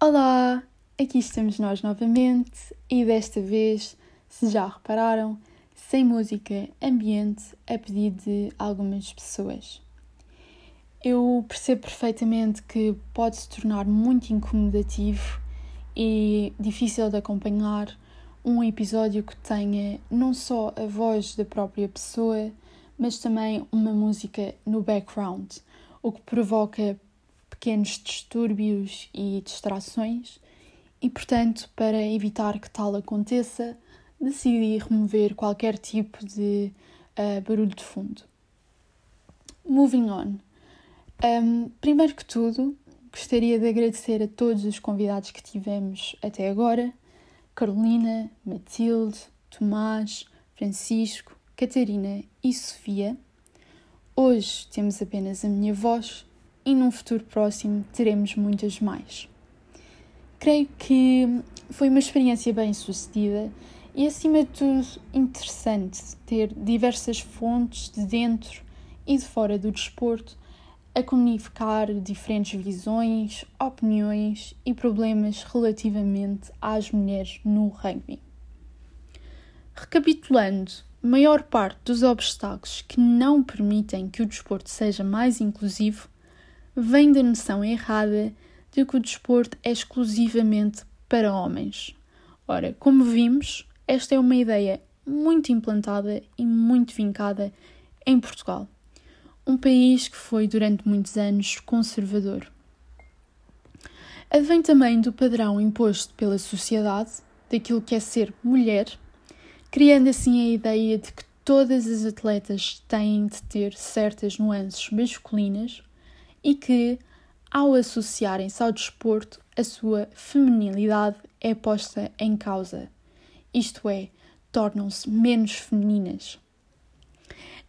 Olá, aqui estamos nós novamente e desta vez, se já repararam, sem música ambiente a pedido de algumas pessoas. Eu percebo perfeitamente que pode se tornar muito incomodativo e difícil de acompanhar um episódio que tenha não só a voz da própria pessoa, mas também uma música no background, o que provoca pequenos distúrbios e distrações, e portanto, para evitar que tal aconteça, decidi remover qualquer tipo de uh, barulho de fundo. Moving on. Um, primeiro que tudo, gostaria de agradecer a todos os convidados que tivemos até agora: Carolina, Matilde, Tomás, Francisco, Catarina e Sofia. Hoje temos apenas a minha voz e num futuro próximo teremos muitas mais. Creio que foi uma experiência bem sucedida e, acima de tudo, interessante ter diversas fontes de dentro e de fora do desporto a comunicar diferentes visões, opiniões e problemas relativamente às mulheres no rugby. Recapitulando, maior parte dos obstáculos que não permitem que o desporto seja mais inclusivo vem da noção errada de que o desporto é exclusivamente para homens. Ora, como vimos, esta é uma ideia muito implantada e muito vincada em Portugal, um país que foi durante muitos anos conservador. Advém também do padrão imposto pela sociedade daquilo que é ser mulher, criando assim a ideia de que todas as atletas têm de ter certas nuances masculinas e que, ao associarem-se ao desporto, a sua feminilidade é posta em causa, isto é, tornam-se menos femininas.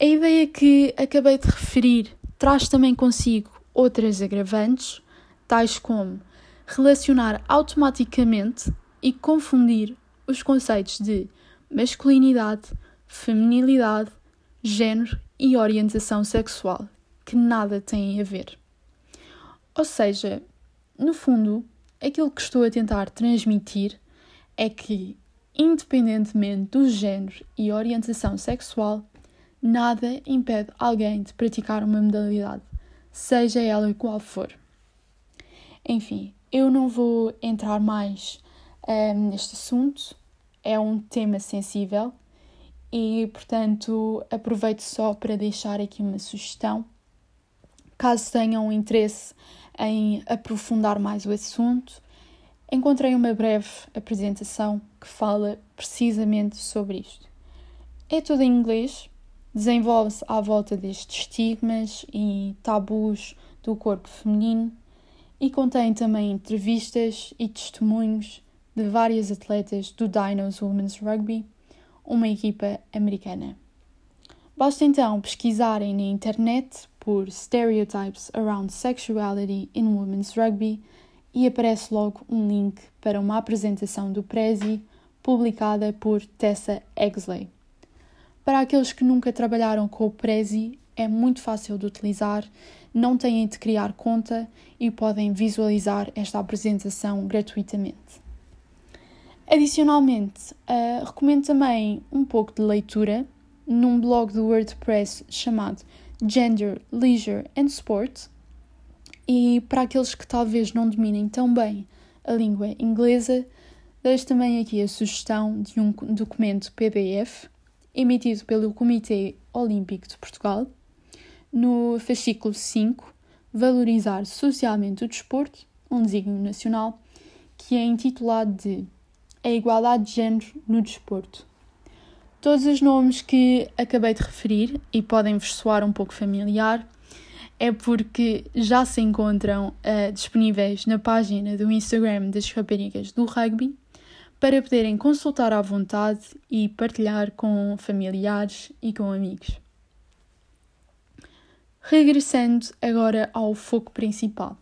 A ideia que acabei de referir traz também consigo outras agravantes, tais como relacionar automaticamente e confundir os conceitos de masculinidade, feminilidade, género e orientação sexual que nada têm a ver. Ou seja, no fundo, aquilo que estou a tentar transmitir é que, independentemente do género e orientação sexual, nada impede alguém de praticar uma modalidade, seja ela qual for. Enfim, eu não vou entrar mais um, ehm, neste assunto, é um tema sensível e, portanto, aproveito só para deixar aqui uma sugestão Caso tenham interesse em aprofundar mais o assunto, encontrei uma breve apresentação que fala precisamente sobre isto. É toda em inglês, desenvolve-se à volta destes estigmas e tabus do corpo feminino e contém também entrevistas e testemunhos de várias atletas do Dinos Women's Rugby, uma equipa americana. Basta então pesquisarem na internet por Stereotypes Around Sexuality in Women's Rugby e aparece logo um link para uma apresentação do Prezi publicada por Tessa Exley. Para aqueles que nunca trabalharam com o Prezi, é muito fácil de utilizar, não têm de criar conta e podem visualizar esta apresentação gratuitamente. Adicionalmente, uh, recomendo também um pouco de leitura num blog do WordPress chamado Gender, Leisure and Sport. E para aqueles que talvez não dominem tão bem a língua inglesa, deixo também aqui a sugestão de um documento PDF emitido pelo Comitê Olímpico de Portugal, no fascículo 5, Valorizar socialmente o desporto, um desígnio nacional, que é intitulado de A Igualdade de Género no Desporto, Todos os nomes que acabei de referir e podem vos soar um pouco familiar é porque já se encontram uh, disponíveis na página do Instagram das raparigas do rugby para poderem consultar à vontade e partilhar com familiares e com amigos. Regressando agora ao foco principal.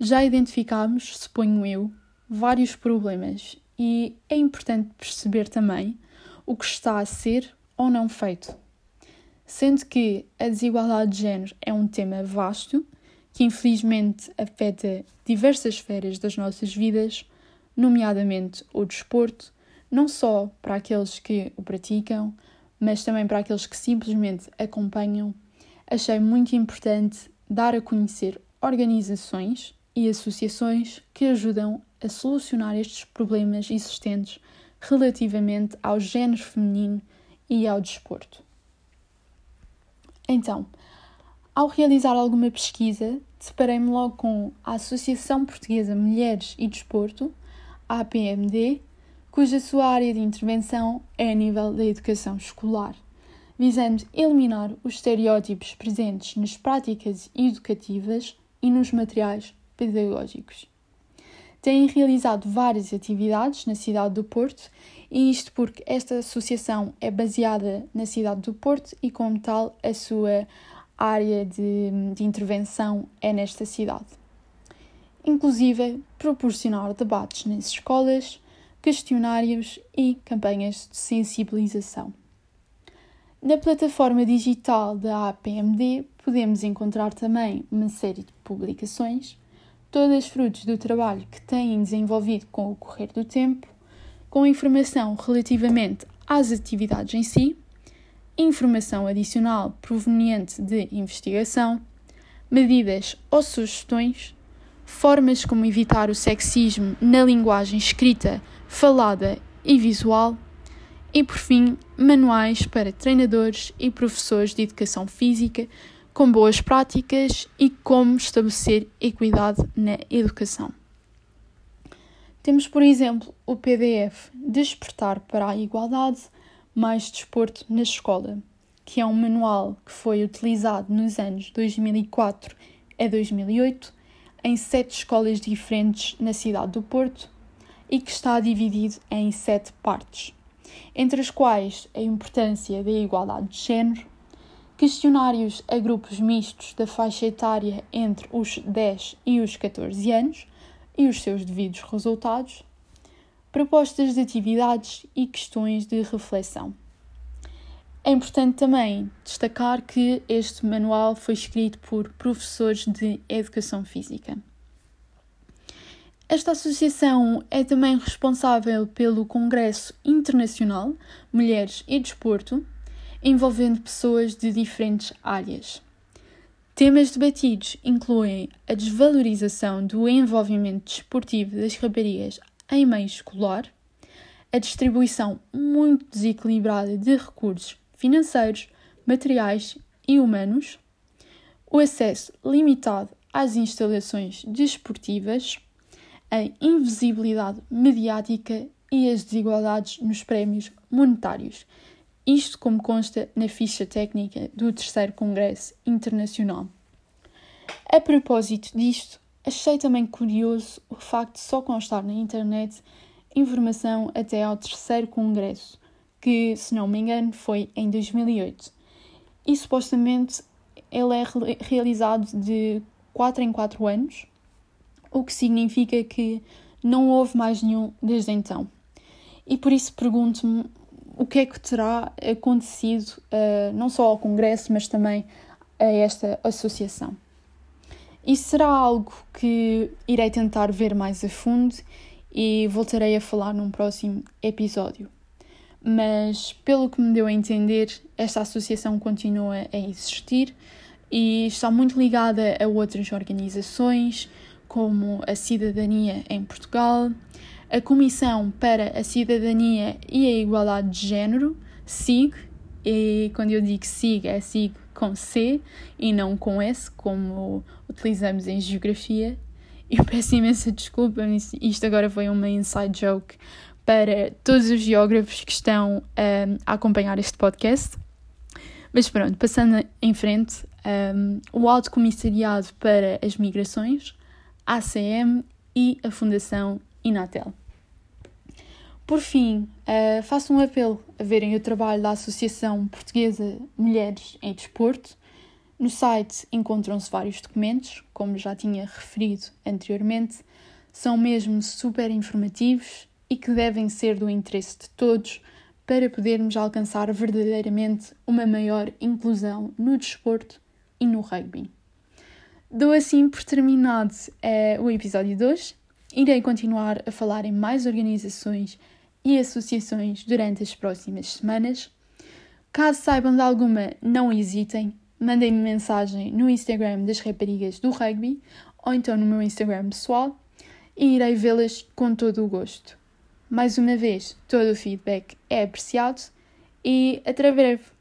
Já identificámos, suponho eu, vários problemas e é importante perceber também o que está a ser ou não feito. Sendo que a desigualdade de género é um tema vasto que infelizmente afeta diversas esferas das nossas vidas, nomeadamente o desporto, não só para aqueles que o praticam, mas também para aqueles que simplesmente acompanham, achei muito importante dar a conhecer organizações e associações que ajudam a solucionar estes problemas existentes relativamente ao género feminino e ao desporto. Então, ao realizar alguma pesquisa, deparei-me logo com a Associação Portuguesa Mulheres e Desporto, APMD, cuja sua área de intervenção é a nível da educação escolar, visando eliminar os estereótipos presentes nas práticas educativas e nos materiais pedagógicos. Têm realizado várias atividades na cidade do Porto, e isto porque esta associação é baseada na cidade do Porto e, como tal, a sua área de, de intervenção é nesta cidade. Inclusive, proporcionar debates nas escolas, questionários e campanhas de sensibilização. Na plataforma digital da APMD podemos encontrar também uma série de publicações, todas frutos do trabalho que têm desenvolvido com o correr do tempo, com informação relativamente às atividades em si, informação adicional proveniente de investigação, medidas ou sugestões, formas como evitar o sexismo na linguagem escrita falada e visual, e por fim, manuais para treinadores e professores de educação física com boas práticas e como estabelecer equidade na educação. Temos, por exemplo, o PDF Despertar para a Igualdade mais Desporto na Escola, que é um manual que foi utilizado nos anos 2004 a 2008 em sete escolas diferentes na cidade do Porto e que está dividido em sete partes, entre as quais a importância da igualdade de género, questionários a grupos mistos da faixa etária entre os 10 e os 14 anos e os seus devidos resultados, propostas de atividades e questões de reflexão. É importante também destacar que este manual foi escrito por professores de educação física. Esta associação é também responsável pelo Congresso Internacional Mulheres e Desporto, envolvendo pessoas de diferentes áreas. Temas debatidos incluem a desvalorização do envolvimento desportivo das raparigas em meio escolar, a distribuição muito desequilibrada de recursos financeiros, materiais e humanos, o acesso limitado às instalações desportivas a invisibilidade mediática e as desigualdades nos prémios monetários. Isto como consta na ficha técnica do Terceiro Congresso Internacional. A propósito disto, achei também curioso o facto de só constar na internet informação até ao Terceiro Congresso, que, se não me engano, foi em 2008. E supostamente ele é realizado de 4 em 4 anos o que significa que não houve mais nenhum desde então. E por isso pergunto-me o que é que terá acontecido uh, não só ao Congresso, mas também a esta associação. Isso será algo que irei tentar ver mais a fundo e voltarei a falar num próximo episódio. Mas, pelo que me deu a entender, esta associação continua a existir e está muito ligada a outras organizações, como a cidadania em Portugal, a Comissão para a Cidadania e a Igualdade de Género, SIG, e quando eu digo SIG, é SIG com C e não com S, como utilizamos em Geografia. Eu peço imensa desculpa, isto agora foi uma inside joke para todos os geógrafos que estão um, a acompanhar este podcast. Mas pronto, passando em frente, um, o Alto Comissariado para as Migrações ACM e a Fundação Inatel. Por fim, uh, faço um apelo a verem o trabalho da Associação Portuguesa Mulheres em Desporto. No site encontram-se vários documentos, como já tinha referido anteriormente, são mesmo super informativos e que devem ser do interesse de todos para podermos alcançar verdadeiramente uma maior inclusão no desporto e no rugby. Dou assim por terminado uh, o episódio 2. Irei continuar a falar em mais organizações e associações durante as próximas semanas. Caso saibam de alguma, não hesitem, mandem-me mensagem no Instagram das raparigas do rugby ou então no meu Instagram pessoal e irei vê-las com todo o gosto. Mais uma vez, todo o feedback é apreciado e até breve!